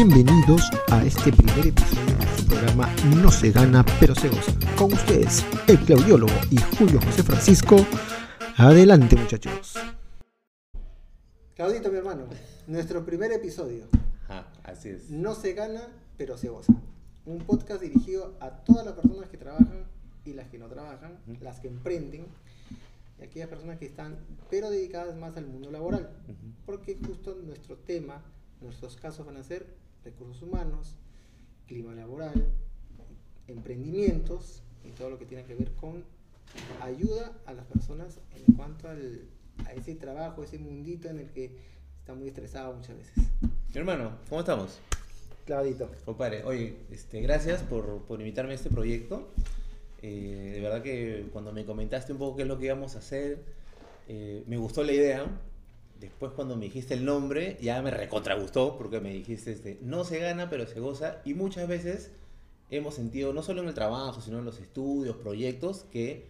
Bienvenidos a este primer episodio de su programa No se gana, pero se goza. Con ustedes, el claudiólogo y Julio José Francisco. Adelante, muchachos. Claudito, mi hermano, nuestro primer episodio. Ajá, así es. No se gana, pero se goza. Un podcast dirigido a todas las personas que trabajan y las que no trabajan, Ujú. las que emprenden y aquellas personas que están, pero dedicadas más al mundo laboral. Ujú. Porque justo nuestro tema, nuestros casos van a ser recursos humanos, clima laboral, emprendimientos y todo lo que tiene que ver con ayuda a las personas en cuanto al, a ese trabajo, ese mundito en el que está muy estresado muchas veces. Hermano, ¿cómo estamos? Clavadito. Compadre, oye, este, gracias por, por invitarme a este proyecto. Eh, de verdad que cuando me comentaste un poco qué es lo que íbamos a hacer, eh, me gustó la idea. Después cuando me dijiste el nombre, ya me recontra gustó, porque me dijiste, este, no se gana, pero se goza. Y muchas veces hemos sentido, no solo en el trabajo, sino en los estudios, proyectos, que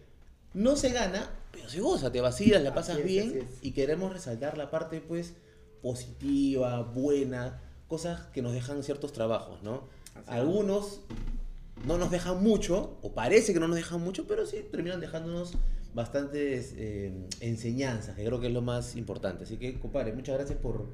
no se gana, pero se goza, te vacías, la pasas es, bien y queremos resaltar la parte, pues, positiva, buena, cosas que nos dejan ciertos trabajos, ¿no? Así. Algunos no nos dejan mucho, o parece que no nos dejan mucho, pero sí terminan dejándonos bastantes eh, enseñanzas, que creo que es lo más importante. Así que, compadre, muchas gracias por,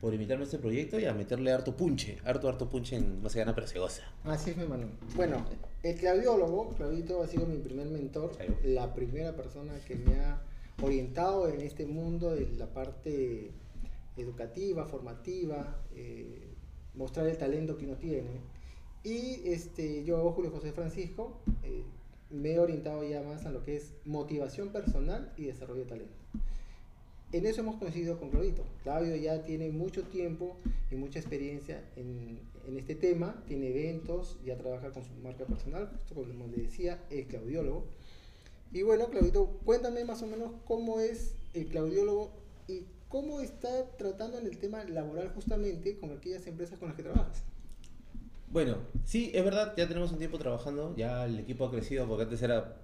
por invitarme a este proyecto y a meterle harto punche, harto, harto punche en No se gana, pero se goza. Así es, mi hermano. Bueno, el claudiólogo, Claudito ha sido mi primer mentor, la primera persona que me ha orientado en este mundo de la parte educativa, formativa, eh, mostrar el talento que uno tiene. Y este, yo, Julio José Francisco, eh, me he orientado ya más a lo que es motivación personal y desarrollo de talento. En eso hemos coincidido con Claudito. Claudio ya tiene mucho tiempo y mucha experiencia en, en este tema, tiene eventos, ya trabaja con su marca personal, como le decía, el claudiólogo. Y bueno, Claudito, cuéntame más o menos cómo es el claudiólogo y cómo está tratando en el tema laboral justamente con aquellas empresas con las que trabajas. Bueno, sí, es verdad, ya tenemos un tiempo trabajando, ya el equipo ha crecido, porque antes era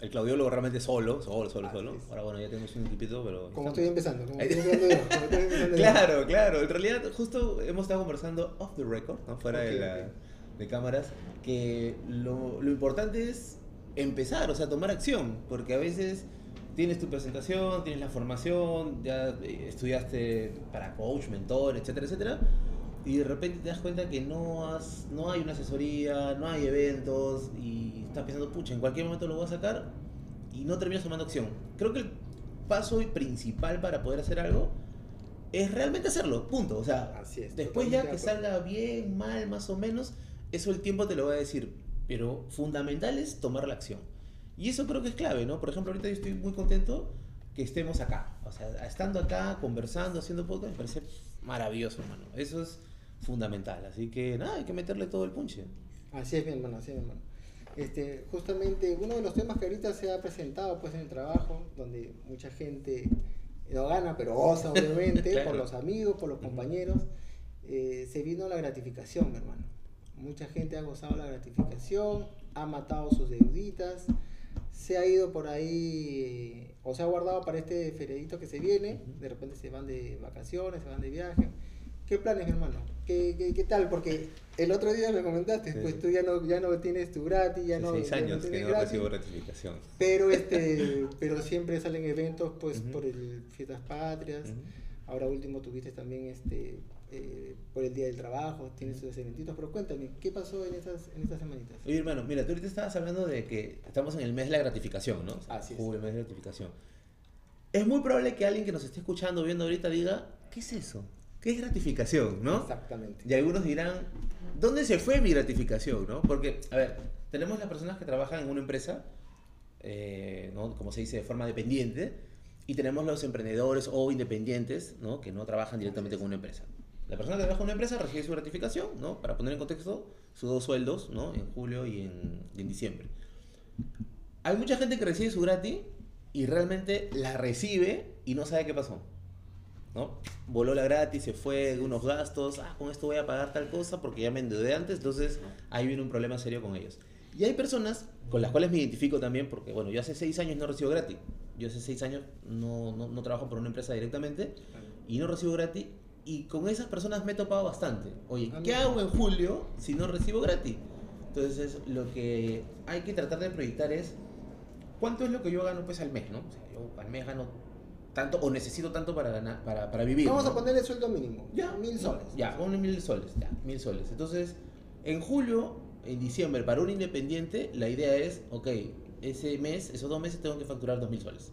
el claudiólogo realmente solo, solo, solo, Así solo. es. Ahora bueno, ya tenemos un equipito, pero... Como estoy empezando, como estoy empezando yo, como estoy empezando yo. Claro, claro. En realidad, justo hemos estado conversando off the record, ¿no? fuera de, Ok, la- ok. de cámaras, que lo, lo importante es empezar, o sea, tomar acción, porque a veces tienes tu presentación, tienes la formación, ya estudiaste para coach, mentor, etcétera, etcétera, y de repente te das cuenta que no, has, no hay una asesoría, no hay eventos, y estás pensando, pucha, en cualquier momento lo voy a sacar, y no terminas tomando acción. Creo que el paso principal para poder hacer algo es realmente hacerlo, punto. O sea, Así es, después ya que salga bien, mal, más o menos, eso el tiempo te lo va a decir. Pero fundamental es tomar la acción. Y eso creo que es clave, ¿no? Por ejemplo, ahorita yo estoy muy contento que estemos acá. O sea, estando acá, conversando, haciendo podcast, me parece maravilloso, hermano. Eso es fundamental. Así que nada, hay que meterle todo el punche. Así es, mi hermano, así es, mi hermano. Este, justamente uno de los temas que ahorita se ha presentado pues en el trabajo, donde mucha gente no gana, pero goza obviamente, Claro. por los amigos, por los compañeros, eh, se vino la gratificación, mi hermano. Mucha gente ha gozado la gratificación, ha matado sus deuditas, se ha ido por ahí, o se ha guardado para este feriadito que se viene, de repente se van de vacaciones, se van de viaje. ¿Qué planes, hermano? ¿Qué, qué, qué tal? Porque el otro día me comentaste, Sí. pues tú ya no, ya no tienes tu gratis, ya no, seis no años que no gratis, recibo gratificación. pero este, pero siempre salen eventos, pues por el fiestas patrias. Ahora último tuviste también este, eh, por el día del trabajo, tienes tus eventitos, pero cuéntame, ¿qué pasó en esas, en estas semanitas? Oye, hermano, mira, tú ahorita estabas hablando de que estamos en el mes de la gratificación, ¿no? Así es. julio, el mes de gratificación. Es muy probable que alguien que nos esté escuchando, viendo ahorita, diga, ¿qué es eso? ¿Qué es gratificación, no? Exactamente. Y algunos dirán, ¿dónde se fue mi gratificación, no? Porque, a ver, tenemos las personas que trabajan en una empresa, eh, ¿no? Como se dice, de forma dependiente, y tenemos los emprendedores o independientes, ¿no? Que no trabajan directamente con una empresa. La persona que trabaja en una empresa recibe su gratificación, ¿no? Para poner en contexto, sus dos sueldos, ¿no? En julio y en, y en diciembre. Hay mucha gente que recibe su gratis y realmente la recibe y no sabe qué pasó. ¿No? Voló la gratis, se fue de unos gastos, ah, con esto voy a pagar tal cosa porque ya me endeudé antes, entonces ahí viene un problema serio con ellos. Y hay personas con las cuales me identifico también porque, bueno, yo hace seis años no recibo gratis. Yo hace seis años no, no, no trabajo por una empresa directamente y no recibo gratis y con esas personas me he topado bastante. Oye, Ah, ¿qué hago en julio si no recibo gratis? Entonces, lo que hay que tratar de proyectar es cuánto es lo que yo gano pues al mes, ¿no? O sea, yo al mes gano tanto o necesito tanto para ganar, para, para vivir. Vamos ¿no? a ponerle sueldo mínimo. Ya, mil soles. Ya, ponle mil soles, ya, mil soles. Entonces, en julio, en diciembre, para un independiente, la idea es, ok, ese mes, esos dos meses tengo que facturar dos mil soles.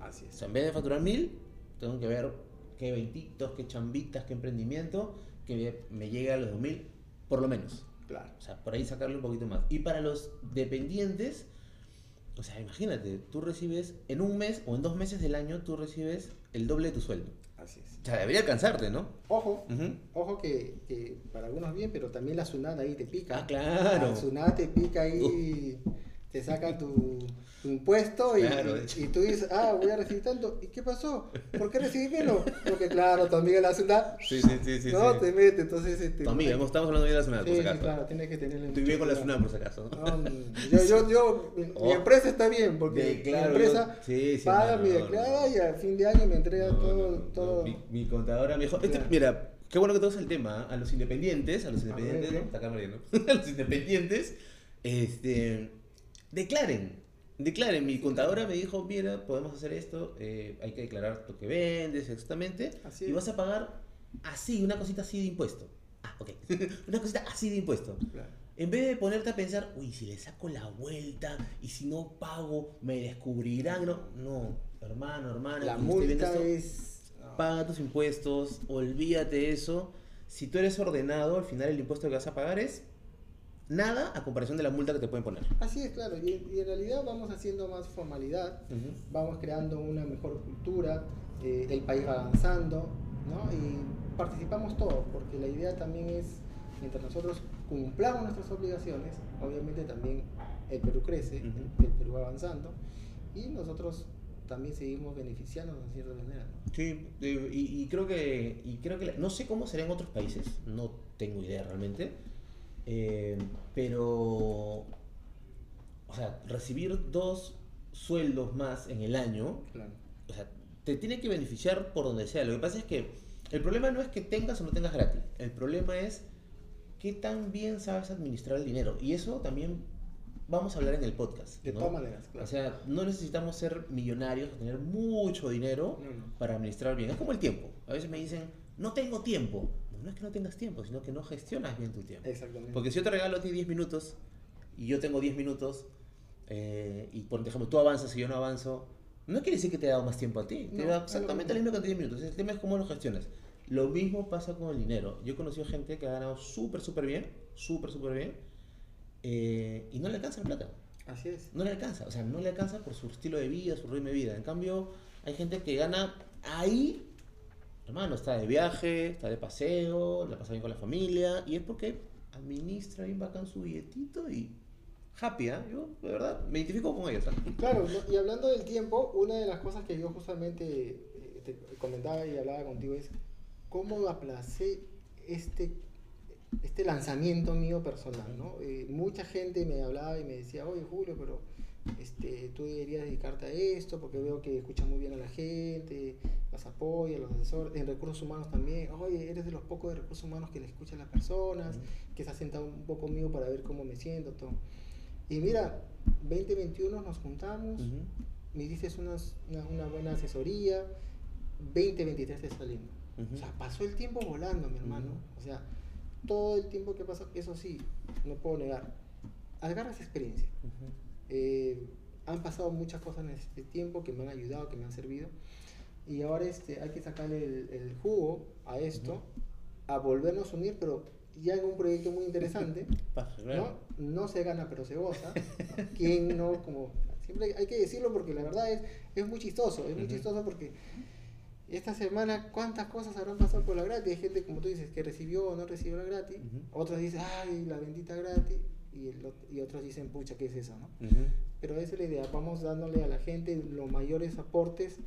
Así O es. sea, en vez de facturar mil, tengo que ver qué veinte, qué chambitas, qué emprendimiento, que me llegue a los dos mil, por lo menos. Claro. O sea, por ahí sacarle un poquito más. Y para los dependientes, o sea, imagínate, tú recibes en un mes o en dos meses del año, tú recibes el doble de tu sueldo. Así es. O sea, debería alcanzarte, ¿no? Ojo, ojo que, que para algunos bien, pero también la SUNAT ahí te pica. Ah, claro. La SUNAT te pica ahí, te saca tu, tu impuesto y, Claro. y, tú dices, ah, voy a recibir tanto. ¿Y qué pasó? ¿Por qué recibí menos? Porque claro, tu amiga la SUNAT Sí, sí, sí, sí. no sí. te mete, entonces... Este, Tu amiga, hemos- estamos hablando de la SUNAT, Sí, por si sí, acaso. claro, tienes que tenerle Estoy bien con la. SUNAT, por si acaso. No, no, yo, yo, yo, mi, mi Oh. empresa está bien, porque De- claro, mi empresa yo- paga no, mi no, declara no. y al fin de año me entrega No, todo... no, no, todo... Mi, mi contadora me dijo, este- Claro. mira, qué bueno que todos el tema, a los independientes, a los A independientes, ver, ¿no? Está acá Mariano. a los independientes, este, declaren, declaren. Mi contadora me dijo, mira, podemos hacer esto, eh, hay que declarar lo que vendes exactamente, Así y vas a pagar así, una cosita así de impuesto. Ah, ok, una cosita así de impuesto. Claro. En vez de ponerte a pensar, uy, si le saco la vuelta y si no pago, me descubrirán. No, no hermano, hermana, La multa esto, es... no. paga tus impuestos, olvídate eso. Si tú eres ordenado, al final el impuesto que vas a pagar es nada a comparación de la multa que te pueden poner. Así es, claro, y, y en realidad vamos haciendo más formalidad, vamos creando una mejor cultura, eh, el país va avanzando, ¿no? Y participamos todos, porque la idea también es, mientras nosotros cumplamos nuestras obligaciones, obviamente también el Perú crece, el- Ujú. el, Perú va avanzando, y nosotros también seguimos beneficiándonos de cierta manera, ¿no? Sí, eh, y, y creo que, y creo que no sé cómo será en otros países, no tengo idea realmente, eh, pero, o sea, recibir dos sueldos más en el año, Claro. o sea, te tiene que beneficiar por donde sea. Lo que pasa es que el problema no es que tengas o no tengas gratis, el problema es qué tan bien sabes administrar el dinero. Y eso también vamos a hablar en el podcast. De ¿no? todas maneras, claro. O sea, no necesitamos ser millonarios o tener mucho dinero No, no. para administrar bien. Es como el tiempo. A veces me dicen, no tengo tiempo. No, es que no tengas tiempo, sino que no gestionas bien tu tiempo. Exactamente. Porque si yo te regalo a ti 10 minutos y yo tengo 10 minutos eh, y por ejemplo tú avanzas y yo no avanzo, no quiere decir que te he dado más tiempo a ti. Te No, he dado exactamente la misma cantidad de minutos. El tema es cómo lo gestionas. Lo mismo pasa con el dinero. Yo he conocido gente que ha ganado súper, súper bien, súper, súper bien, eh, y no le alcanza la plata. Así es. No le alcanza, o sea, no le alcanza por su estilo de vida, su ritmo de vida. En cambio, hay gente que gana ahí, hermano, está de viaje, está de paseo, la pasa bien con la familia, y es porque administra bien bacán su billetito y happy, ¿ah? Yo, de verdad, me identifico con ellos. ¿ah? Claro, y hablando del tiempo, una de las cosas que yo justamente eh, te comentaba y hablaba contigo es cómo aplacé este, este lanzamiento mío personal, ¿no? Eh, mucha gente me hablaba y me decía, oye Julio, pero este, tú deberías dedicarte a esto porque veo que escuchas muy bien a la gente, las apoyas, los asesores, en recursos humanos también, oye, eres de los pocos de recursos humanos que le escuchan a las personas, que se ha sentado un poco conmigo para ver cómo me siento, todo. Y mira, 2021 nos juntamos, Ujú. me dices unas- una, una buena asesoría, 2023 está saliendo. Ujú. O sea, pasó el tiempo volando, mi hermano. Ujú. O sea, todo el tiempo que pasó, eso sí, no puedo negar. Agarras experiencia. Eh, han pasado muchas cosas en este tiempo que me han ayudado, que me han servido. Y ahora este, hay que sacarle el, el jugo a esto, a volvernos a unir, pero ya en un proyecto muy interesante. ¿no? No se gana, pero se goza. ¿Quién no? Como, siempre hay que decirlo porque la verdad es, es muy chistoso. Es muy chistoso porque esta semana, ¿cuántas cosas habrán pasado por la gratis? Hay gente, como tú dices, que recibió o no recibió la gratis. Otros dicen, ay, la bendita gratis. Y, el y otros dicen, pucha, ¿qué es eso? ¿no? Ujú. Pero esa es la idea. Vamos dándole a la gente los mayores aportes.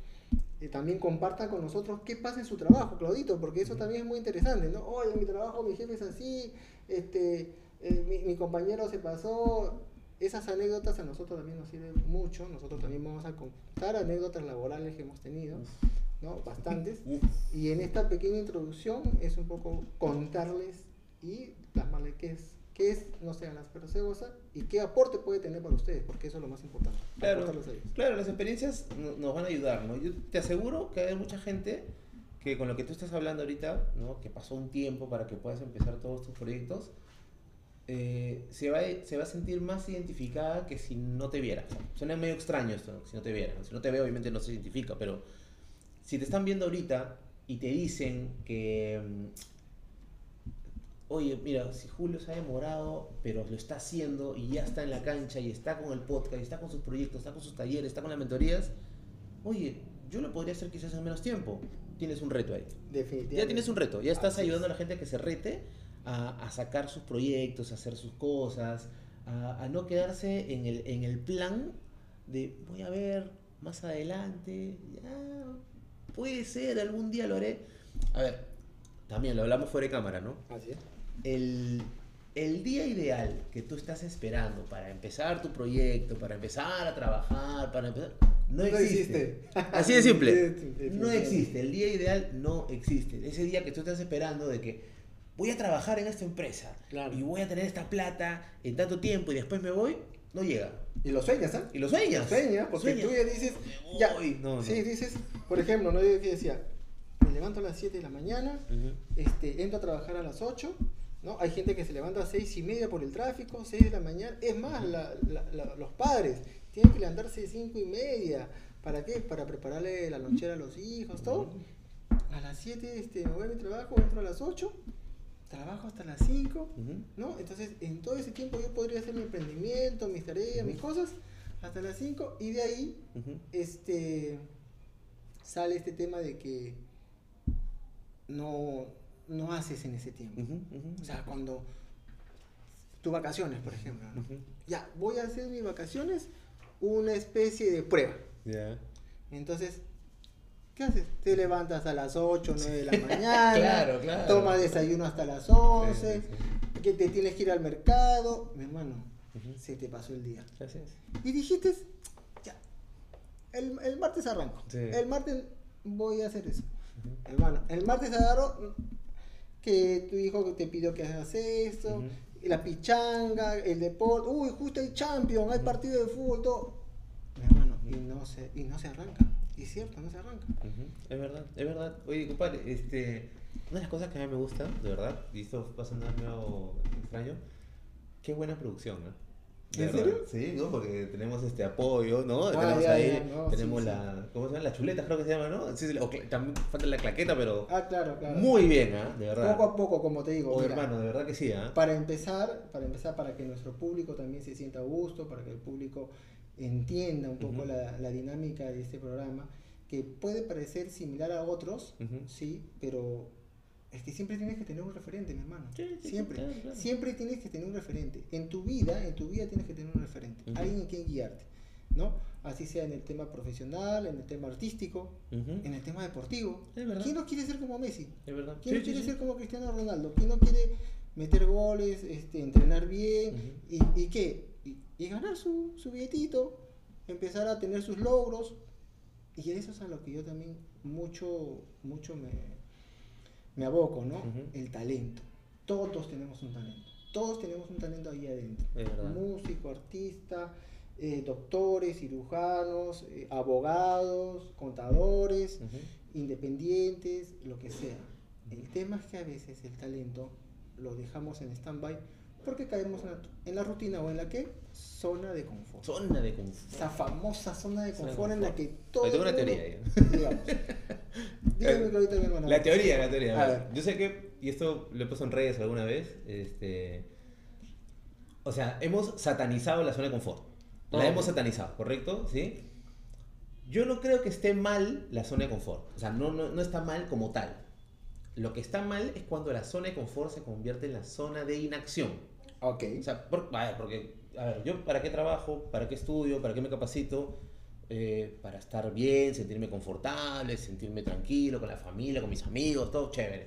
Eh, también compartan con nosotros qué pasa en su trabajo, Claudito, porque eso también es muy interesante, ¿no? Oye, en mi trabajo mi jefe es así, este, eh, mi, mi compañero se pasó. Esas anécdotas a nosotros también nos sirven mucho. Nosotros también vamos a contar anécdotas laborales que hemos tenido, ¿no? Bastantes. Y en esta pequeña introducción es un poco contarles y plasmarles qué es, qué es No sean las perros de goza y qué aporte puede tener para ustedes, porque eso es lo más importante. Claro, claro, las experiencias no- nos van a ayudar, ¿no? Yo te aseguro que hay mucha gente que con lo que tú estás hablando ahorita, ¿no? Que pasó un tiempo para que puedas empezar todos tus proyectos, eh, se, va, a- se va a sentir más identificada que si no te viera. Suena medio extraño esto, ¿no? si no te viera. Si no te ve, obviamente no se identifica, pero si te están viendo ahorita y te dicen que, mm, oye, mira, si Julio se ha demorado, pero lo está haciendo y ya está en la cancha y está con el podcast, y está con sus proyectos, está con sus talleres, está con las mentorías, oye, yo lo podría hacer quizás en menos tiempo. Tienes un reto ahí. Definitivamente. Ya tienes un reto, ya estás Así es. ayudando a la gente a que se rete a, a sacar sus proyectos, a hacer sus cosas, a, a no quedarse en el, en el plan de voy a ver más adelante, ya puede ser, algún día lo haré. A ver, también lo hablamos fuera de cámara, ¿no? Así es. El, el día ideal que tú estás esperando para empezar tu proyecto, para empezar a trabajar, para empezar, no No existe. existe. Así de simple. No existe. El día ideal no existe. Ese día que tú estás esperando de que voy a trabajar en esta empresa Claro. y voy a tener esta plata en tanto tiempo y después me voy, no llega. Y lo sueñas, ¿ah? Y lo sueñas. Sueñas, porque Sueñas. tú ya dices, ya. No, no. sí, dices, por ejemplo, ¿no? Yo decía, me levanto a las 7 de la mañana, Ujú. este, entro a trabajar a las 8, ¿no? Hay gente que se levanta a 6 y media por el tráfico, 6 de la mañana, es más, la- la- la- los padres tienen que levantarse a 5 y media, ¿para qué? Para prepararle la lonchera a los hijos, todo. A las 7 este, me voy a mi trabajo, entro a las 8, trabajo hasta las 5, Ujú. ¿no? Entonces, en todo ese tiempo yo podría hacer mi emprendimiento, mis tareas, mis cosas, hasta las 5, y de ahí este sale este tema de que no, no haces en ese tiempo. O sea, cuando tus vacaciones, por ejemplo, ya voy a hacer mis vacaciones una especie de prueba. Ya. Entonces, ¿qué haces? Te levantas a las 8, 9 de la mañana, Claro, claro. tomas desayuno hasta las 11, Sí, sí, que te tienes que ir al mercado, mi hermano, se te pasó el día. Así es. Y dijiste, ya, el, el martes arranco. Sí. El martes voy a hacer eso. Hermano, el martes agarro que tu hijo te pidió que hagas esto, Ujú. y la pichanga, el deporte, uy, justo hay champion, hay partido de fútbol, todo. Mi hermano, y no se, y no se arranca. Y es cierto, no se arranca. Ujú, Es verdad, es verdad. Oye, compadre, este, una de las cosas que a mí me gusta, de verdad, y esto va a sonar medio extraño, qué buena producción, ¿no? ¿En serio? Sí, ¿no? Porque tenemos este apoyo, ¿no? Ah, tenemos ya, ahí, ya, no, tenemos sí, la, ¿cómo se llama? La chuleta, creo que se llama, ¿no? Sí, sí, o también falta la claqueta, pero Ah, claro, claro. muy bien, ¿ah? De verdad. Poco a poco, como te digo. Oh, mira, hermano, de verdad que sí, ¿ah? Para empezar, para empezar, para que nuestro público también se sienta a gusto, para que el público entienda un poco la, la dinámica de este programa, que puede parecer similar a otros, sí, pero es que siempre tienes que tener un referente, mi hermano. Sí, sí, sí, siempre, claro, claro. siempre tienes que tener un referente. En tu vida, en tu vida tienes que tener un referente, alguien en quien guiarte, ¿no? Así sea en el tema profesional, en el tema artístico, en el tema deportivo. Es verdad. ¿Quién no quiere ser como Messi? Es verdad. ¿Quién Sí, no quiere ser como Cristiano Ronaldo? ¿Quién no quiere meter goles, este, entrenar bien y, y qué? Y, y ganar su, su billetito, empezar a tener sus logros. Y eso es a lo que yo también mucho, mucho me, me aboco, ¿no? El talento. Todos tenemos un talento. Todos tenemos un talento ahí adentro. Músico, artista, eh, doctores, cirujanos, eh, abogados, contadores independientes, lo que sea. El tema es que a veces el talento lo dejamos en stand-by porque caemos en la, en la rutina o en la que zona de confort. Zona de confort. Esa famosa zona de Zona de confort en la que todo. Ahí tengo una teoría. Digamos. Dígame que ahorita mi hermano. La teoría, la teoría. A ver. Yo sé que, y esto lo he puesto en redes alguna vez, este, o sea, hemos satanizado la zona de confort. La hemos satanizado, ¿correcto? ¿Sí? Yo no creo que esté mal la zona de confort. O sea, no, no, no está mal como tal. Lo que está mal es cuando la zona de confort se convierte en la zona de inacción. Ok. O sea, por- a ver, porque, a ver, yo para qué trabajo, para qué estudio, para qué me capacito, Eh, para estar bien, sentirme confortable, sentirme tranquilo con la familia, con mis amigos, todo chévere.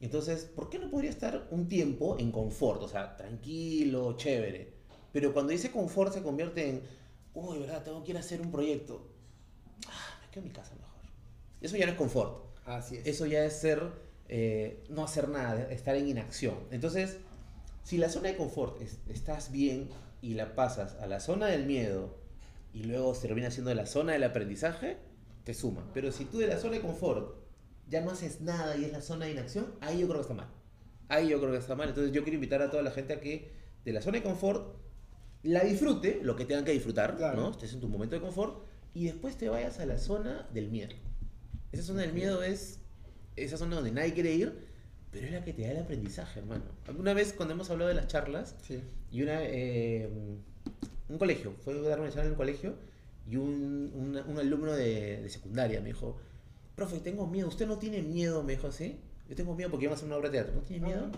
Entonces, ¿por qué no podría estar un tiempo en confort? O sea, tranquilo, chévere. Pero cuando ese confort se convierte en, uy, ¿verdad? Tengo que ir a hacer un proyecto. Ah, me quedo en mi casa mejor. Eso ya no es confort. Así es. Eso ya es ser, eh, no hacer nada, estar en inacción. Entonces, si la zona de confort es- estás bien y la pasas a la zona del miedo y luego se termina siendo la zona del aprendizaje, te suma. Pero si tú de la zona de confort ya no haces nada y es la zona de inacción, ahí yo creo que está mal. Ahí yo creo que está mal. Entonces yo quiero invitar a toda la gente a que de la zona de confort la disfrute, lo que tengan que disfrutar, Claro. ¿no? Estés en tu momento de confort y después te vayas a la zona del miedo. Esa zona del miedo es esa zona donde nadie quiere ir, pero es la que te da el aprendizaje, hermano. Alguna vez cuando hemos hablado de las charlas, Sí. y una, eh, un colegio, fue a dar una charla en un colegio, y un, un- un alumno de, de secundaria me dijo, profe, tengo miedo, ¿usted no tiene miedo? Me dijo, ¿sí? Yo tengo miedo porque vamos a hacer una obra de teatro, ¿no tiene miedo?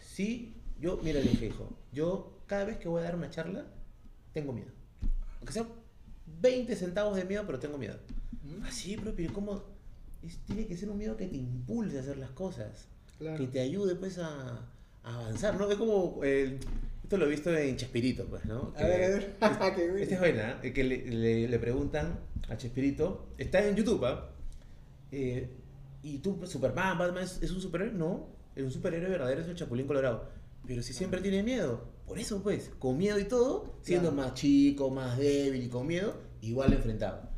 Sí, yo, mira, le dije, hijo, yo cada vez que voy a dar una charla, tengo miedo. Aunque sea 20 centavos de miedo, pero tengo miedo. ¿Mm? Ah, pero ¿cómo? Es- tiene que ser un miedo que te impulse a hacer las cosas. Claro. Que te ayude, pues, a, a avanzar, ¿no? Es como... esto lo he visto en Chespirito, pues, ¿no? A ver, a ver. Qué bueno. Esta es buena, ¿eh? que le, le- le preguntan a Chespirito, está en YouTube, ¿ah? Eh, ¿Y tú, Superman, Batman, es, es un superhéroe? No, es un superhéroe verdadero, es el Chapulín Colorado. Pero si siempre tiene miedo, por eso, pues, con miedo y todo, siendo Claro. más chico, más débil y con miedo, igual enfrentado.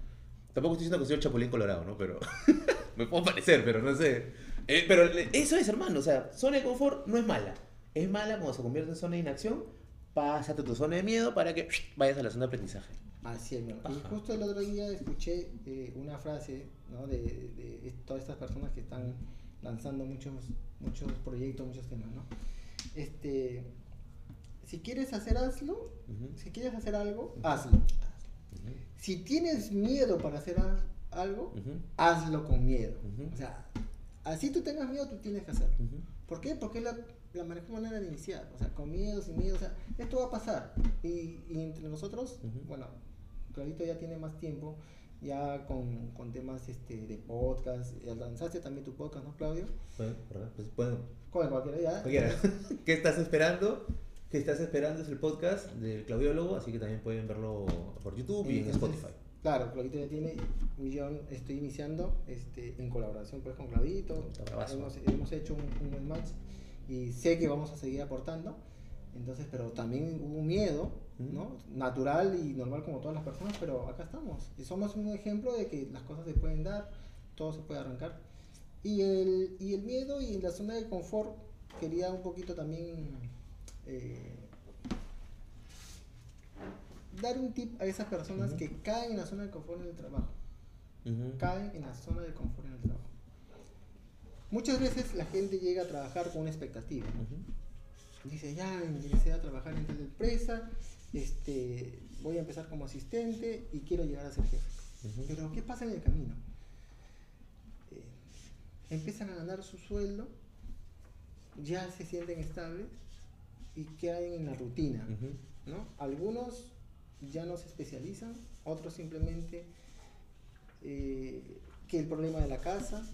Tampoco estoy diciendo que soy el Chapulín Colorado, ¿no? Pero me puedo parecer, pero no sé. Eh, pero eso es, hermano, o sea, zona de confort no es mala. Es mala cuando se convierte en zona de inacción, pásate tu zona de miedo para que vayas a la zona de aprendizaje. Así es, hermano. Y justo el otro día escuché eh, una frase ¿no? de, de todas estas personas que están lanzando muchos, muchos proyectos, muchos temas, ¿no? Este, si quieres hacer, hazlo. Si quieres hacer algo, Ujú. hazlo. Ujú. Si tienes miedo para hacer al- algo, hazlo con miedo. O sea, así tú tengas miedo, tú tienes que hacerlo. Ujú. ¿Por qué? Porque es la, la mejor manera de iniciar. O sea, con miedo, sin miedo. O sea, esto va a pasar. Y, y entre nosotros, bueno, Clarito ya tiene más tiempo, ya con, con temas este, de podcast. Lanzaste también tu podcast, ¿no, Claudio? ¿verdad? Pues pueden- Con cualquiera ya. cualquiera. ¿Qué estás esperando? ¿Qué estás esperando? Es el podcast del Claudiólogo, así que también pueden verlo por YouTube y en Spotify. Claro, Claudito ya tiene un millón, estoy iniciando este, en colaboración pues con Claudito. Hemos, hemos hecho un, un buen match y sé que vamos a seguir aportando. Entonces, pero también hubo un miedo. ¿no? Natural y normal como todas las personas, pero acá estamos. Y somos un ejemplo de que las cosas se pueden dar, todo se puede arrancar. Y el, y el miedo y la zona de confort, quería un poquito también eh, dar un tip a esas personas Ujú. que caen en la zona de confort en el trabajo. Ujú. Caen en la zona de confort en el trabajo. Muchas veces la gente llega a trabajar con una expectativa. Ujú. Dice, ya ingresé a trabajar en tal empresa, este, voy a empezar como asistente y quiero llegar a ser jefe. Pero ¿qué pasa en el camino? Eh, empiezan a ganar su sueldo, ya se sienten estables y caen en la rutina. ¿no? Algunos ya no se especializan, otros simplemente eh, que el problema de la casa,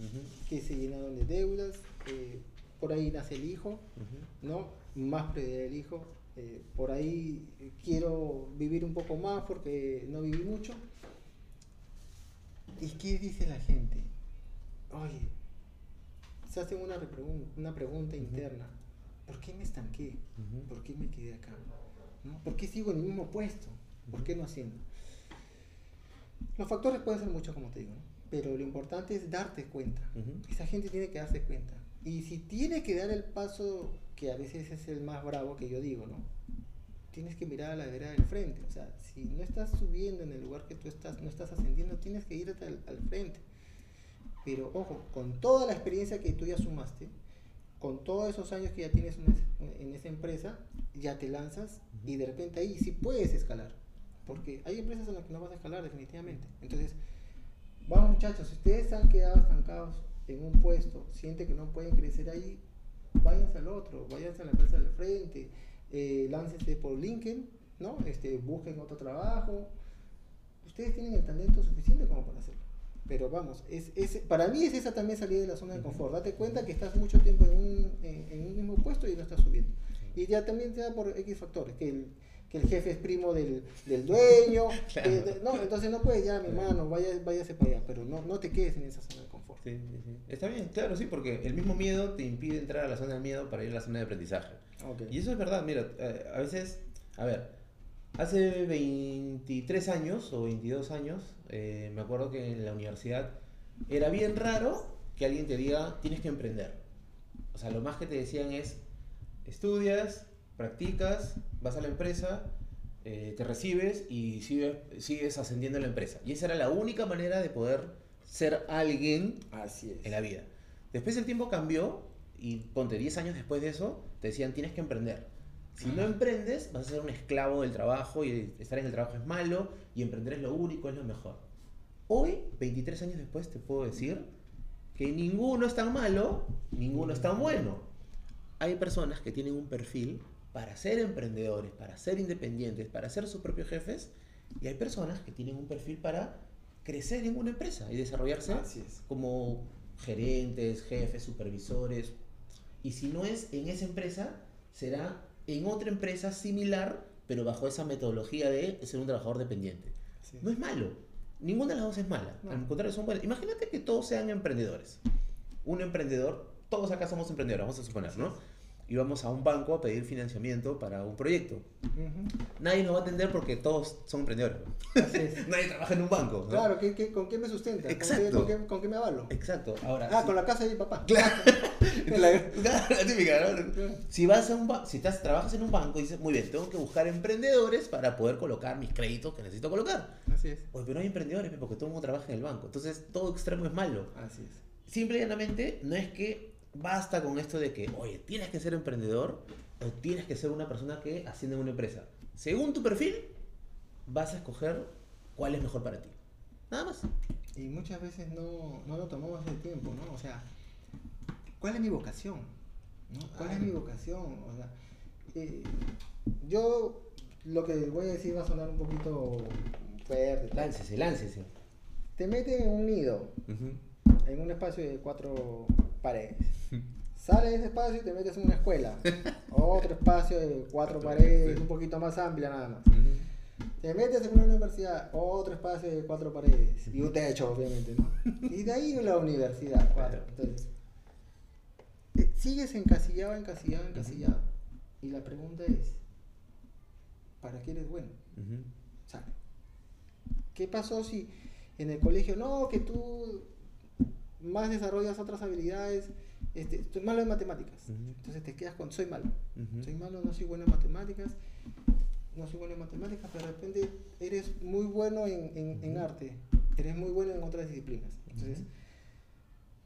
que se llenaron de deudas, eh, por ahí nace el hijo. ¿no? Más prioridad del hijo, eh, por ahí quiero vivir un poco más porque no viví mucho. ¿Y qué dice la gente? Oye, se hacen una, una pregunta interna. ¿Por qué me estanqué? ¿Por qué me quedé acá? ¿No? ¿Por qué sigo en el mismo puesto? ¿Por qué no haciendo? Los factores pueden ser muchos, como te digo, ¿no? pero lo importante es darte cuenta. Esa gente tiene que darse cuenta. Y si tienes que dar el paso, que a veces es el más bravo que yo digo, ¿no? Tienes que mirar a la vereda del frente. O sea, si no estás subiendo en el lugar que tú estás, no estás ascendiendo, tienes que irte al, al frente. Pero ojo, con toda la experiencia que tú ya sumaste, con todos esos años que ya tienes en esa- en esa empresa, ya te lanzas y de repente ahí sí puedes escalar. Porque hay empresas en las que no vas a escalar definitivamente. Entonces, vamos muchachos, si ustedes han quedado estancados en un puesto, sienten que no pueden crecer ahí, váyanse al otro, váyanse a la empresa del frente, eh, láncense por LinkedIn, ¿no? Este, busquen otro trabajo. Ustedes tienen el talento suficiente como para hacerlo. Pero vamos, es, es, para mí es esa también salir de la zona de confort. Date cuenta que estás mucho tiempo en un, en, en un mismo puesto y no estás subiendo. Y ya también te da por X factores, que el, que el jefe es primo del, del dueño. Claro. de- no, entonces no puedes ya, mi hermano, vaya, váyase para allá, pero no, no te quedes en esa zona de confort. Sí, sí, sí. Está bien, claro, sí, porque el mismo miedo te impide entrar a la zona del miedo para ir a la zona de aprendizaje. Y eso es verdad, mira, eh, a veces, a ver, hace 23 años o 22 años, eh, me acuerdo que en la universidad era bien raro que alguien te diga, tienes que emprender. O sea, lo más que te decían es, estudias, practicas, vas a la empresa, eh, te recibes y sigues, sigues ascendiendo en la empresa. Y esa era la única manera de poder ser alguien Así es. en la vida. Después el tiempo cambió y ponte 10 años después de eso, te decían tienes que emprender. Si no emprendes, vas a ser un esclavo del trabajo y estar en el trabajo es malo y emprender es lo único, es lo mejor. Hoy, 23 años después, te puedo decir que ninguno es tan malo, ninguno es tan bueno. Hay personas que tienen un perfil para ser emprendedores, para ser independientes, para ser sus propios jefes, y hay personas que tienen un perfil para crecer en una empresa y desarrollarse Así es. como gerentes, jefes, supervisores. Y si no es en esa empresa, será en otra empresa similar, pero bajo esa metodología de ser un trabajador dependiente. Sí. No es malo. Ninguna de las dos es mala. No. Al contrario, son buenas. Imagínate que todos sean emprendedores. Un emprendedor, todos acá somos emprendedores, vamos a suponer, ¿no? Vamos a un banco a pedir financiamiento para un proyecto. Ujú. Nadie nos va a atender porque todos son emprendedores. Nadie trabaja en un banco. ¿no? Claro, ¿qué, qué, con qué me sustenta? ¿Con qué- Exacto. ¿Con qué, con qué me avalo? Exacto. Ahora, Ah, con la casa de mi papá. Claro. La- Claro, típica, ¿no? Si vas a un si estás, trabajas en un banco y dices, muy bien, tengo que buscar emprendedores para poder colocar mis créditos que necesito colocar. Así es. Oye, pero no hay emprendedores porque todo el mundo trabaja en el banco. Entonces, todo extremo es malo. Así es. Simple y llanamente, no es que basta con esto de que, oye, tienes que ser emprendedor o tienes que ser una persona que asciende en una empresa. Según tu perfil, vas a escoger cuál es mejor para ti. Nada más. Y muchas veces no, no lo tomamos el tiempo, ¿no? O sea, ¿cuál es mi vocación? ¿no? ¿Cuál es mi vocación? O sea, eh, yo lo que voy a decir va a sonar un poquito fuerte. Láncese, láncese. Te meten en un nido, en un espacio de cuatro paredes. Sales de ese espacio y te metes en una escuela. Otro espacio de cuatro paredes, un poquito más amplia nada más. Te metes en una universidad, otro espacio de cuatro paredes y un techo, obviamente, ¿no? Y de ahí la universidad, cuatro. Entonces, eh, sigues encasillado, encasillado, encasillado. Y la pregunta es, ¿para qué eres bueno? Ujú. O sea, ¿qué pasó si en el colegio, no, que tú más desarrollas otras habilidades, este, estoy malo en matemáticas? Entonces te quedas con, soy malo. Soy malo, no soy bueno en matemáticas, no soy bueno en matemáticas, pero de repente eres muy bueno en, en- arte, eres muy bueno en otras disciplinas. Entonces,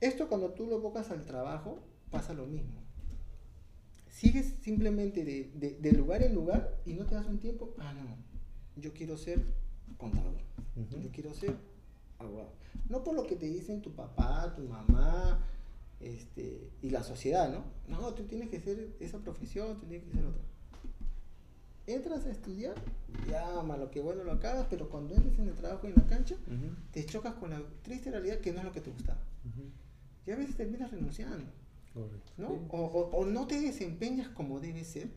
esto cuando tú lo evocas al trabajo, pasa lo mismo. Sigues simplemente de, de- de lugar en lugar y no te das un tiempo, ah, no, yo quiero ser contador, yo quiero ser abogado. No por lo que te dicen tu papá, tu mamá, este, y la sociedad, ¿no? No, tú tienes que ser esa profesión, tú tienes que ser otra. Entras a estudiar, ya, malo que bueno lo acabas, pero cuando entres en el trabajo y en la cancha, te chocas con la triste realidad que no es lo que te gustaba. Ujú. Y a veces terminas renunciando, Correcto. ¿no? O, o- o no te desempeñas como debe ser.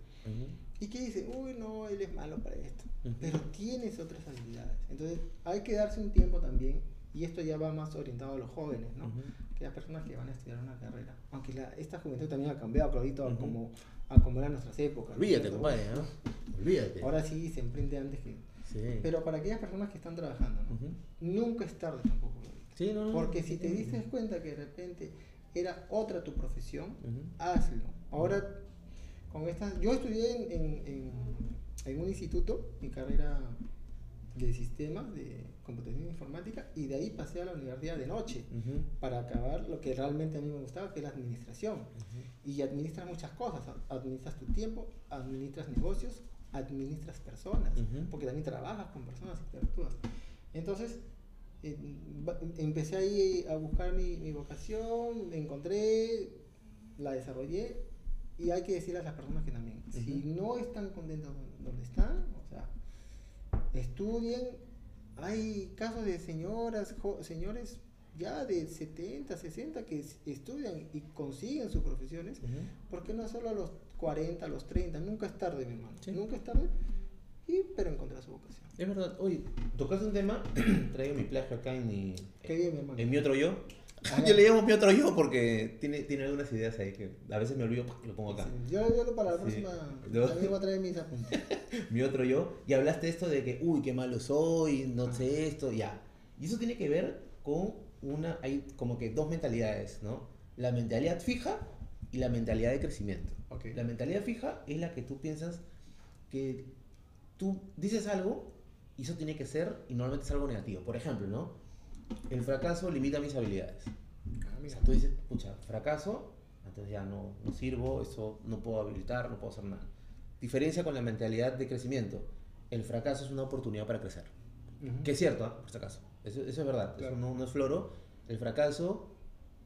Y que dice, uy, no, él es malo para esto. Pero tienes otras habilidades. Entonces, hay que darse un tiempo también. Y esto ya va más orientado a los jóvenes, ¿no? Ujú. Que las personas que van a estudiar una carrera. Aunque la, esta juventud también ha cambiado, Claudito, a Ujú. como, a como eran nuestras épocas. Olvídate, compadre, ¿no? Olvídate. Ahora sí se emprende antes que... Sí. Pero para aquellas personas que están trabajando, ¿no? Nunca es tarde tampoco. Sí, no, no, Porque si te diste cuenta que de repente era otra tu profesión, hazlo. Ahora, con estas, yo estudié en, en- en- en un instituto, mi carrera de sistemas, de computación informática, y de ahí pasé a la universidad de noche Ujú. para acabar lo que realmente a mí me gustaba, que es la administración. Ujú. Y administras muchas cosas, administras tu tiempo, administras negocios, administras personas, Ujú. porque también trabajas con personas, interactúas. Entonces, eh, empecé ahí a buscar mi, mi vocación, la encontré, la desarrollé, y hay que decirle a las personas que también, si no están contentos donde están, o sea, estudien. Hay casos de señoras, señores ya de 70, 60 que estudian y consiguen sus profesiones. Ujú. ¿Por qué no hacerlo a los 40, a los 30? Nunca es tarde, mi hermano. Sí. Nunca es tarde y, pero encontrar su vocación. Es verdad. Oye, tocaste un tema, traigo mi plagio acá en mi, Qué bien, mi hermano. en mi otro yo. Ah, yo le llamo mi otro yo porque tiene, tiene algunas ideas ahí que a veces me olvido, lo pongo acá. Sí, Yo, yo para la Sí. próxima Yo- también voy a traer mis apuntes. mi otro yo, y hablaste esto de que, uy, qué malo soy, no sé esto, ya. Y eso tiene que ver con una, hay como que dos mentalidades, ¿no? La mentalidad fija y la mentalidad de crecimiento. Ok. La mentalidad fija es la que tú piensas que tú dices algo y eso tiene que ser, y normalmente es algo negativo. Por ejemplo, ¿no? El fracaso limita mis habilidades. Ah, O sea, tú dices, pucha, fracaso, entonces ya no, no sirvo, eso no puedo habilitar, no puedo hacer nada. Diferencia con la mentalidad de crecimiento. El fracaso es una oportunidad para crecer. Ujú. Que es cierto, ¿ah? por si acaso. Eso, eso es verdad, Claro. eso no, no es floro. El fracaso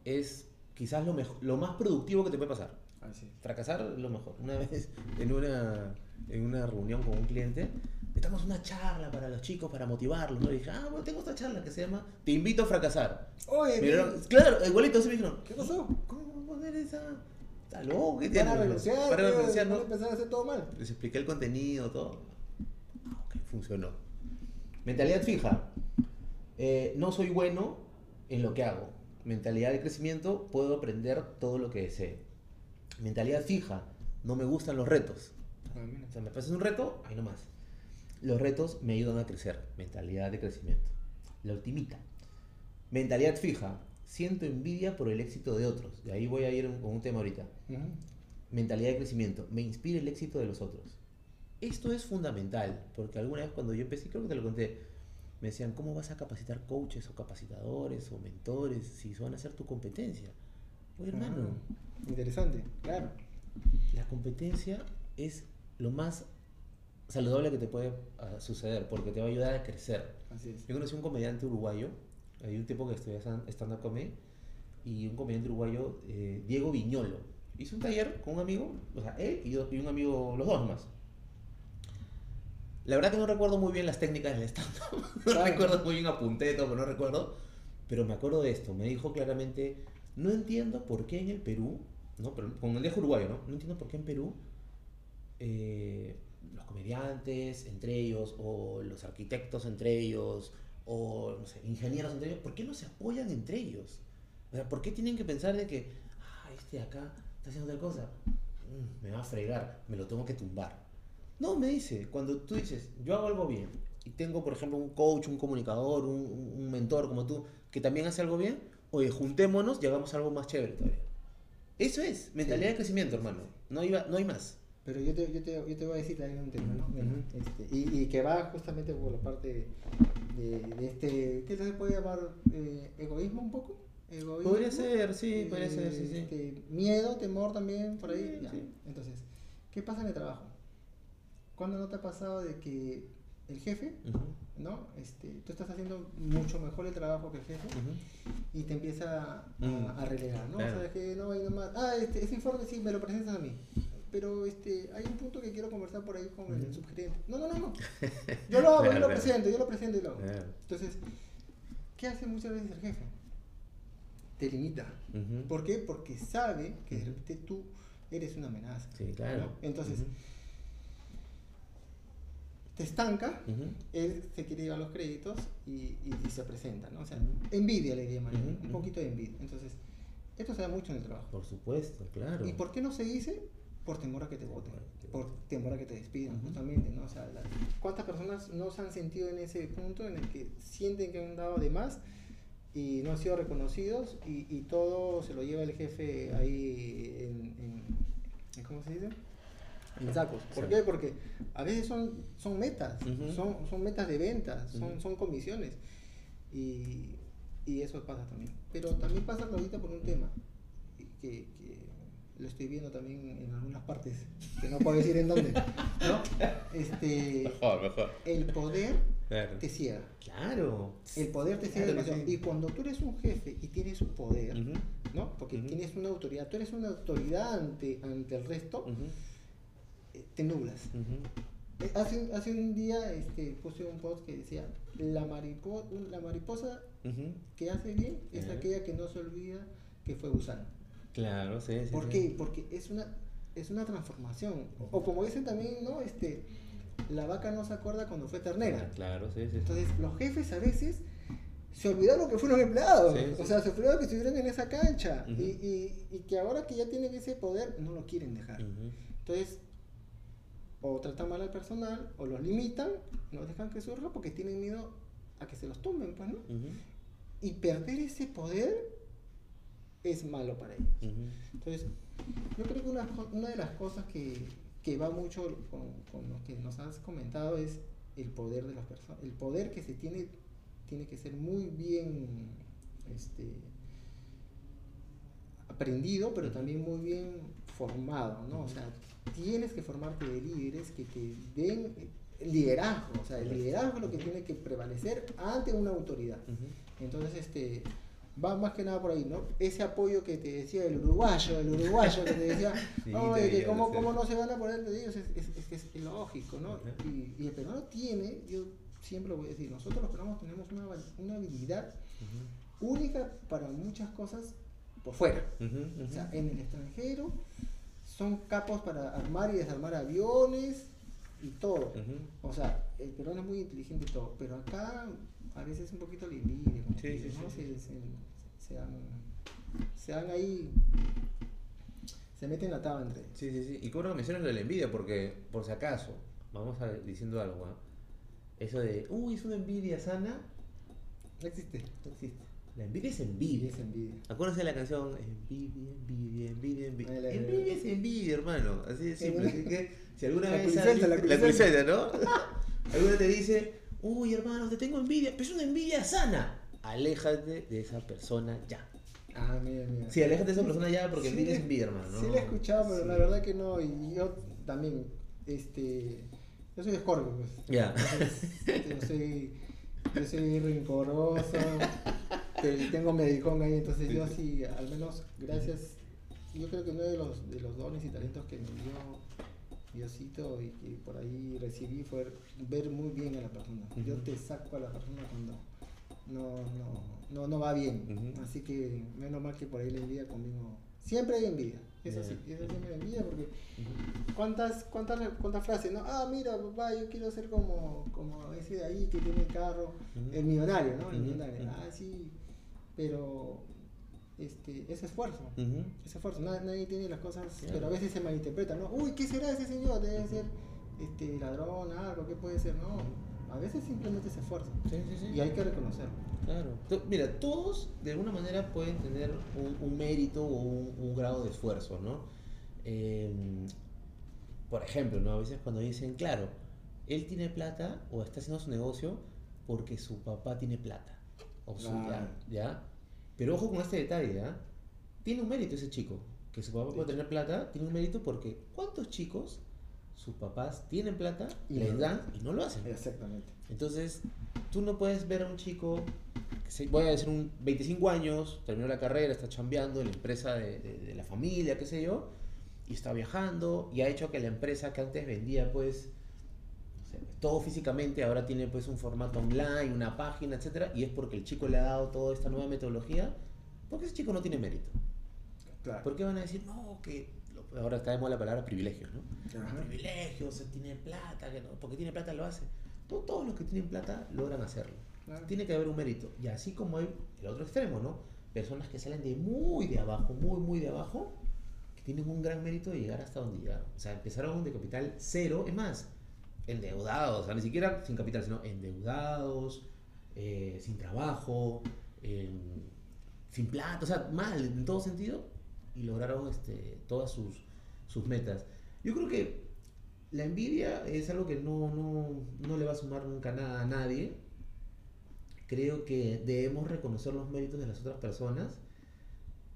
es quizás lo, mejor, lo más productivo que te puede pasar. Así. Fracasar es lo mejor. Una vez en una, en una reunión con un cliente, estamos una charla para los chicos, para motivarlos. ¿no? Y dije, ah, bueno, tengo esta charla que se llama Te invito a fracasar. Oye, Miraron- claro, igualito, así me dijeron, ¿Qué pasó? ¿Cómo poner esa? ¿Está loco? ¿Qué tiene? a renunciar, Para renunciar, ¿no? empezar a hacer todo mal. Les expliqué el contenido, todo. Ah, ok, funcionó. Mentalidad fija. Eh, no soy bueno en lo que hago. Mentalidad de crecimiento, puedo aprender todo lo que desee. Mentalidad fija. No me gustan los retos. Ah. O sea, me pasas un reto, ahí nomás. Los retos me ayudan a crecer. Mentalidad de crecimiento. La ultimita. Mentalidad fija. Siento envidia por el éxito de otros. De ahí voy a ir con un tema ahorita. Mentalidad de crecimiento. Me inspira el éxito de los otros. Esto es fundamental, porque alguna vez cuando yo empecé, creo que te lo conté, me decían, ¿cómo vas a capacitar coaches o capacitadores o mentores si van a ser tu competencia? Oye, hermano, Ah, Interesante, claro. la competencia es lo más saludable que te puede ah, suceder, porque te va a ayudar a crecer. Así es. Yo conocí un comediante uruguayo, hay un tipo que estudia stand-up comedy, y un comediante uruguayo, eh, Diego Viñolo. Hizo un taller con un amigo, o sea, él y, dos- y un amigo, los dos más. La verdad que no recuerdo muy bien las técnicas del stand-up, no Claro. recuerdo muy bien apunté todo, pero no recuerdo. Pero me acuerdo de esto, me dijo claramente, no entiendo por qué en el Perú, ¿no? Pero con el dejo uruguayo, ¿no? No entiendo por qué en Perú eh, los comediantes entre ellos, o los arquitectos entre ellos, o no sé, ingenieros entre ellos, ¿por qué no se apoyan entre ellos? O sea, ¿por qué tienen que pensar de que, ah, este de acá está haciendo tal cosa? Mm, me va a fregar, me lo tengo que tumbar. No, me dice, cuando tú dices, yo hago algo bien, y tengo, por ejemplo, un coach, un comunicador, un, un- mentor como tú, que también hace algo bien, oye, juntémonos y hagamos algo más chévere todavía. Eso es, mentalidad Sí. de crecimiento, hermano. No hay, no hay más. Pero yo te, yo, te, yo te voy a decir también un tema, ¿no? Este, y, y que va justamente por la parte de, de este, ¿qué se puede llamar? Eh, ¿Egoísmo un poco? ¿Egoísmo? Podría ser, sí, podría ser, sí, sí. Este, miedo, temor también, por ahí. Sí, ya. sí. Entonces, ¿qué pasa en el trabajo? ¿Cuándo no te ha pasado de que el jefe, ¿no? Este, tú estás haciendo mucho mejor el trabajo que el jefe y te empieza a, Mm. a relegar, ¿no? Claro. O sea, que no hay nomás, ah, este, ese informe sí, me lo presentas a mí. Pero este, hay un punto que quiero conversar por ahí con el subgerente. No, no, no, no. Yo lo hago, yo lo presento, yo lo presento y lo hago. Claro. Entonces, ¿qué hace muchas veces el jefe? Te limita. ¿Por qué? Porque sabe que de repente tú eres una amenaza. Sí, claro. ¿no? Entonces, te estanca, él se quiere llevar los créditos y, y- y se presenta, ¿no? O sea, envidia le llaman, Ujú, un poquito de envidia. Entonces, esto se da mucho en el trabajo. Por supuesto, claro. ¿Y por qué no se dice? Por temor a que te voten, por temor a que te despidan, Ujú. justamente, ¿no? O sea, la- ¿cuántas personas no se han sentido en ese punto en el que sienten que han dado de más y no han sido reconocidos y, y todo se lo lleva el jefe ahí en, en- ¿cómo se dice? En sacos. ¿Por Sí. qué? Porque a veces son, son metas, Ujú. son, son metas de ventas, son, Ujú. son comisiones y, y eso pasa también. Pero también pasa ahorita por un tema que, que lo estoy viendo también en algunas partes, que no puedo decir en dónde, ¿no? Este, Mejor, mejor. el poder Claro. te ciega. Claro. El poder te ciega Claro sí. Y cuando tú eres un jefe y tienes un poder, Ujú, ¿no? Porque Ujú. tienes una autoridad, tú eres una autoridad ante, ante el resto, ujú, eh, te nublas. Eh, Hace, hace un día este, puse un post que decía, la, maripo- la mariposa que hace bien es Ajá. aquella que no se olvida que fue gusano. Claro, sí, sí. ¿Por sí. qué? Porque es una, es una transformación. O como dicen también, ¿no? Este, la vaca no se acuerda cuando fue ternera. Claro, sí, sí. Entonces, los jefes a veces se olvidaron que fueron empleados. Sí, sí. O sea, se olvidaron que estuvieron en esa cancha. Y, y- y que ahora que ya tienen ese poder, no lo quieren dejar. Entonces, o tratan mal al personal, o los limitan, no dejan que surja porque tienen miedo a que se los tumben, pues, ¿no? Y perder ese poder es malo para ellos. Entonces, yo creo que una, una de las cosas que, que va mucho con, con lo que nos has comentado es el poder de las personas. El poder que se tiene tiene que ser muy bien este, aprendido, pero también muy bien formado, ¿no? O sea, tienes que formarte de líderes que te den liderazgo, o sea, el liderazgo es lo que tiene que prevalecer ante una autoridad. Entonces, este, va más que nada por ahí, ¿no? Ese apoyo que te decía el uruguayo, el uruguayo que te decía, Sí, oye, que cómo, cómo no se van a poner de ellos, es, es, es, es lógico, ¿no? Y, y el peruano tiene, yo siempre lo voy a decir, nosotros los peruanos tenemos una, una habilidad única para muchas cosas por fuera. O sea, en el extranjero son capos para armar y desarmar aviones y todo. O sea, el peruano es muy inteligente y todo, pero acá a veces un poquito le Sí, sí, sí, Se, se, se dan, se dan ahí, se meten la taba entre ellos. Sí, sí, sí. Y cómo no mencionas lo de la envidia, porque, por si acaso, vamos a diciendo algo, ¿ah? Eso de, uy, es una envidia sana, No existe. no existe. La envidia es envidia. Es envidia. Acuérdense de la canción Envidia, envidia, envidia, envidia. Ay, la- Envidia es envidia, hermano. Así de simple. Así que si alguna La vez. la la ¿no? alguna te dice, uy, hermano, te tengo envidia, pero es una envidia sana. Aléjate de esa persona ya. Ah, mira, mira. Sí, aléjate de esa persona ya porque Sí, es hermano. ¿no? Sí, la he escuchado, pero Sí. la verdad que no. Y yo también, este. Yo soy escorpio, pues. Ya. Yo soy. Yo soy rencoroso. pero tengo medicón ahí, entonces yo sí, al menos, gracias. Yo creo que uno de los, de los dones y talentos que me dio Diosito y que por ahí recibí fue ver muy bien a la persona. Yo te saco a la persona cuando no, no, no, no va bien. Así que menos mal que por ahí la envidia conmigo. Siempre hay envidia. Eso sí, eso siempre hay envidia porque ¿cuántas, cuántas, cuántas frases, ¿no? Ah, mira, papá, yo quiero ser como, como ese de ahí que tiene el carro, el millonario, ¿no? El millonario. Ah, sí, pero este, ese esfuerzo. Ese esfuerzo, nadie, nadie tiene las cosas, pero a veces se malinterpreta, ¿no? Uy, ¿qué será ese señor? Debe ser este, ladrón, algo, ¿qué puede ser? No, a veces simplemente se esfuerza Sí, sí, sí. y hay que reconocerlo. Claro. Mira, todos de alguna manera pueden tener un, un mérito o un, un grado de esfuerzo, ¿no? Eh, por ejemplo, ¿no? A veces cuando dicen, claro, él tiene plata o está haciendo su negocio porque su papá tiene plata. O su, Claro. ya, ¿ya? Pero ojo con este detalle, ¿ya? Tiene un mérito ese chico. Que su papá puede tener plata, tiene un mérito porque ¿cuántos chicos sus papás tienen plata, Y les no- dan y no lo hacen? Exactamente. Entonces, tú no puedes ver a un chico, que se- voy a decir un 25 años, terminó la carrera, está chambeando en la empresa de, de- de la familia, qué sé yo, y está viajando y ha hecho que la empresa que antes vendía pues todo físicamente ahora tiene pues un formato online, una página, etcétera, y es porque el chico le ha dado toda esta nueva metodología, porque ese chico no tiene mérito. Claro. ¿Por qué van a decir, no, que ahora está de moda la palabra privilegios, ¿no? Privilegios, tiene plata, que no, porque tiene plata lo hace. No todos los que tienen plata logran hacerlo. Claro. Tiene que haber un mérito. Y así como hay el otro extremo, ¿no? Personas que salen de muy de abajo, muy, muy de abajo, que tienen un gran mérito de llegar hasta donde llegaron. O sea, empezaron de capital cero, es más, endeudados, o sea, ni siquiera sin capital, sino endeudados, eh, sin trabajo, en- sin plata, o sea, mal en todo sentido, y lograron este, todas sus, sus metas. Yo creo que la envidia es algo que no, no, no le va a sumar nunca nada a nadie. Creo que debemos reconocer los méritos de las otras personas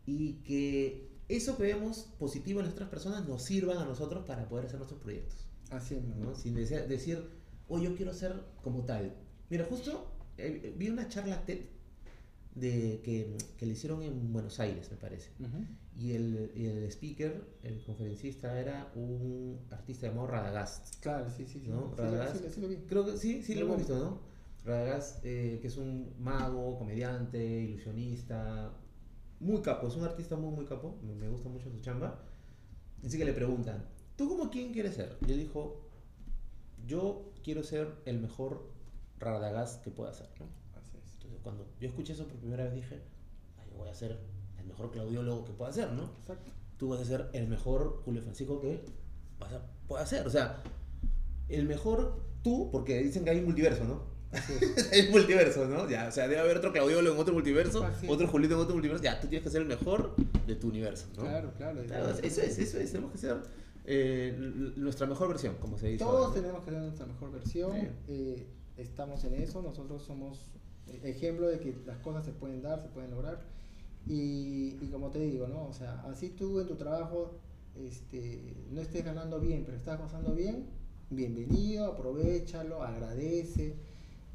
y que eso que vemos positivo en las otras personas nos sirvan a nosotros para poder hacer nuestros proyectos. Así es, ¿no? Sin dese- decir, oh, yo quiero ser como tal. Mira, justo eh, vi una charla TED de, que, que le hicieron en Buenos Aires, me parece. Y el, y el speaker, el conferencista, era un artista llamado Radagast. Claro, sí, sí, sí. Sí, Radagast. sí, lo- sí lo vi. Creo que sí, sí lo hemos visto, ¿no? Radagast, eh, que es un mago, comediante, ilusionista, muy capo, es un artista muy, muy capo, me, me gusta mucho su chamba. Así que le preguntan, ¿tú como quién quieres ser? Y él dijo, yo quiero ser el mejor Radagast que pueda ser, ¿no? Cuando yo escuché eso por primera vez dije, "Ay, yo voy a ser el mejor claudiólogo que pueda ser, ¿no? Exacto. Tú vas a ser el mejor Julio Francisco que vas a, pueda ser. O sea, el mejor tú, porque dicen que hay un multiverso, ¿no? Es. hay un multiverso, ¿no? Ya, o sea, debe haber otro claudiólogo en otro multiverso, otro Julito en otro multiverso. Ya, tú tienes que ser el mejor de tu universo, ¿no? Claro, claro. Claro, eso es, eso es. Tenemos que ser eh, nuestra mejor versión, como se dice. Todos ahora, ¿no? tenemos que ser nuestra mejor versión. Sí. eh, estamos en eso. Nosotros somos ejemplo de que las cosas se pueden dar, se pueden lograr. Y, y como te digo, ¿no? O sea, así tú en tu trabajo este, no estés ganando bien, pero estás pasando bien, bienvenido, aprovechalo, agradece.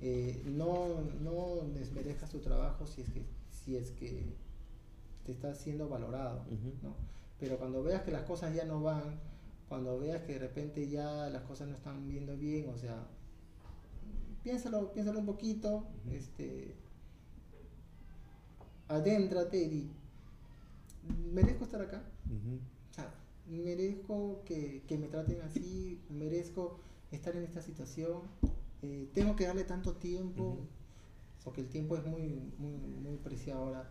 eh, no, no desmerezcas tu trabajo si es que, si es que te está siendo valorado. Ujú. ¿no? Pero cuando veas que las cosas ya no van, cuando veas que de repente ya las cosas no están viendo bien, o sea, piénsalo, piénsalo un poquito, Ujú. este, adéntrate y di, merezco estar acá, o sea, merezco que, que me traten así, merezco estar en esta situación, eh, tengo que darle tanto tiempo, porque el tiempo es muy, muy, muy preciado ahora,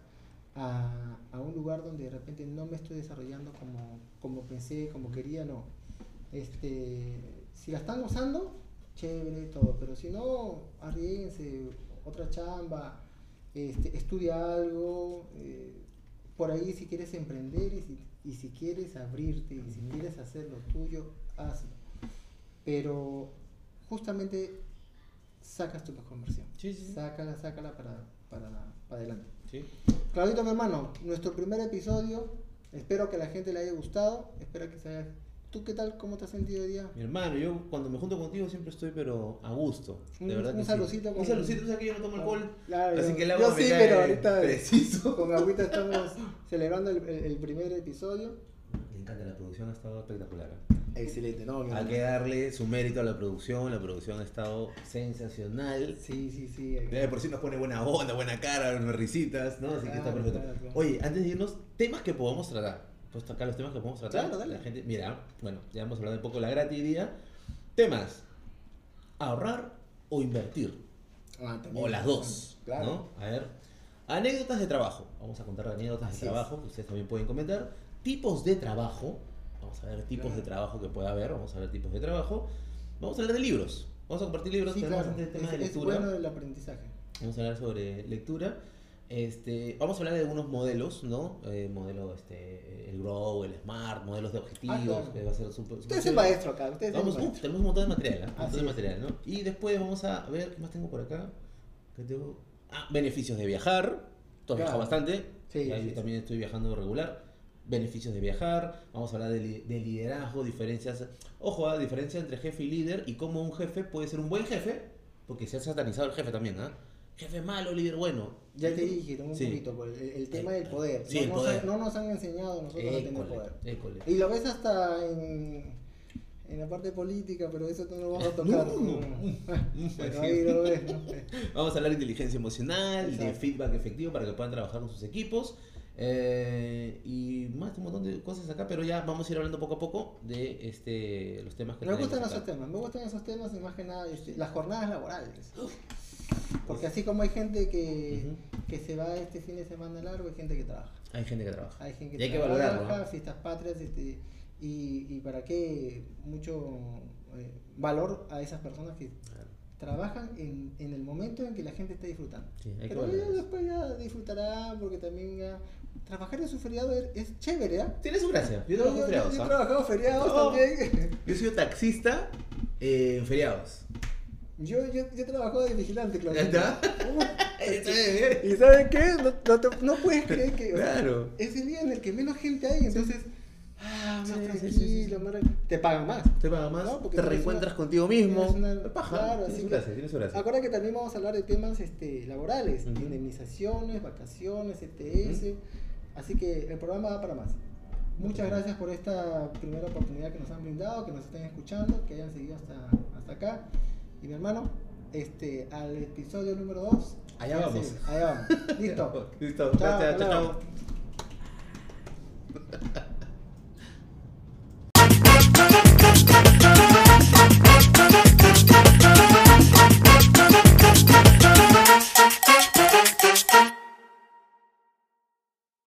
a, a un lugar donde de repente no me estoy desarrollando como, como pensé, como quería, no. Este, si la están gozando, chévere, todo, pero si no, arriesguense, otra chamba, este, estudia algo, eh, por ahí si quieres emprender y si, y si quieres abrirte y si quieres hacer lo tuyo, hazlo. Pero justamente sacas tu mejor versión. Sí, sí, sí. Sácala, sácala para, para, para adelante. Sí. Claudito, mi hermano, nuestro primer episodio. Espero que a la gente le haya gustado. Espero que se haya... ¿Tú qué tal? ¿Cómo te has sentido hoy día? Mi hermano, yo cuando me junto contigo siempre estoy pero a gusto. De Un- verdad un que sí. saludcito Un con- saludcito, o sea que yo no tomo alcohol. Claro, así que el agua yo me sí, pero ahorita preciso. con agüita estamos celebrando el, el- el primer episodio. Me encanta, la producción ha estado espectacular. ¿eh? Excelente, ¿no? Hay que darle su mérito a la producción, la producción ha estado sensacional. Sí, sí, sí. De por sí nos pone buena onda, buena cara, unas risitas, ¿no? Así que está perfecto. claro, claro. Oye, antes de irnos, temas que podamos tratar. Puesto acá los temas que podemos tratar. Claro, dale. La gente, mira, bueno, ya hemos hablado un poco de la gratividad. Temas: ahorrar o invertir. Ah. O las dos. Claro. ¿no? A ver. Anécdotas de trabajo. Vamos a contar anécdotas Así de es. trabajo que ustedes también pueden comentar. Tipos de trabajo. Vamos a ver tipos Claro. de trabajo que pueda haber. Vamos a ver tipos de trabajo. Vamos a hablar de libros. Vamos a compartir libros. Sí, Tenemos claro. bastante temas Es, de es lectura. bueno el aprendizaje. Vamos a hablar sobre lectura. Este, vamos a hablar de algunos modelos, ¿no? Eh, modelo, este, el Grow, el Smart, modelos de objetivos, Ah, claro. que va a ser súper... Usted es el maestro acá. Usted es Vamos, el maestro. tenemos un montón de material, ¿eh? Un montón de material, ¿no? Y después vamos a ver, ¿qué más tengo por acá? ¿Qué tengo? Ah, beneficios de viajar. Tú has viajado Claro. bastante. Sí, Ya, sí, yo sí. también estoy viajando regular. Beneficios de viajar. Vamos a hablar de, li- de liderazgo, diferencias. Ojo, ¿ah? diferencia entre jefe y líder y cómo un jefe puede ser un buen jefe, porque se ha satanizado el jefe también, ¿ah? Jefe malo, líder bueno. Ya te dije un Sí. poquito, por el, el tema del poder. Sí, no, el nos poder. Han, no nos han enseñado a nosotros a tener École, poder. école. Y lo ves hasta en, en la parte política, pero eso no lo vamos a tocar. No, no, no. Pero ahí lo ves, ¿no? Vamos a hablar de inteligencia emocional, de feedback efectivo para que puedan trabajar con sus equipos. eh, y más, un montón de cosas acá, pero ya vamos a ir hablando poco a poco de este, los temas que Me gustan acá. esos temas, me gustan esos temas y más que nada este, las jornadas laborales. Porque así como hay gente que, que se va este fin de semana largo, hay gente que trabaja. Hay gente que trabaja. Hay gente Y hay que trabaja, valorarlo, ¿no? fiestas patrias, este, y, y para qué mucho eh, valor a esas personas que Claro. trabajan en, en el momento en que la gente está disfrutando. Sí, hay que Pero eso. después ya disfrutarán porque también ya trabajar en su feriado es, chévere, ¿ah? Tiene su gracia. Yo trabajo en feriados. yo he ¿ah? trabajado feriados No. también. Yo soy taxista eh, en feriados. Yo, yo, yo he trabajado de vigilante, claro. Uh, ¿Y sabes qué? No, no, te- no puedes creer que o sea, Claro. es el día en el que menos gente hay, entonces, ah, más Sí, tranquilo, sí, sí, más te pagan más. Te paga más, No, porque te tienes reencuentras una- contigo mismo. tienes una- paja, claro, tiene así que- gracia, tiene su gracia. Acuérdate que también vamos a hablar de temas este, laborales, Ujú. indemnizaciones, vacaciones, ETS, así que el programa va para más. Muchas gracias por esta primera oportunidad que nos han brindado, que nos estén escuchando, que hayan seguido hasta, hasta acá y mi hermano, este, al episodio número 2. Allá vamos. Allá vamos. Listo. Listo. Chao. chao. chao. chao.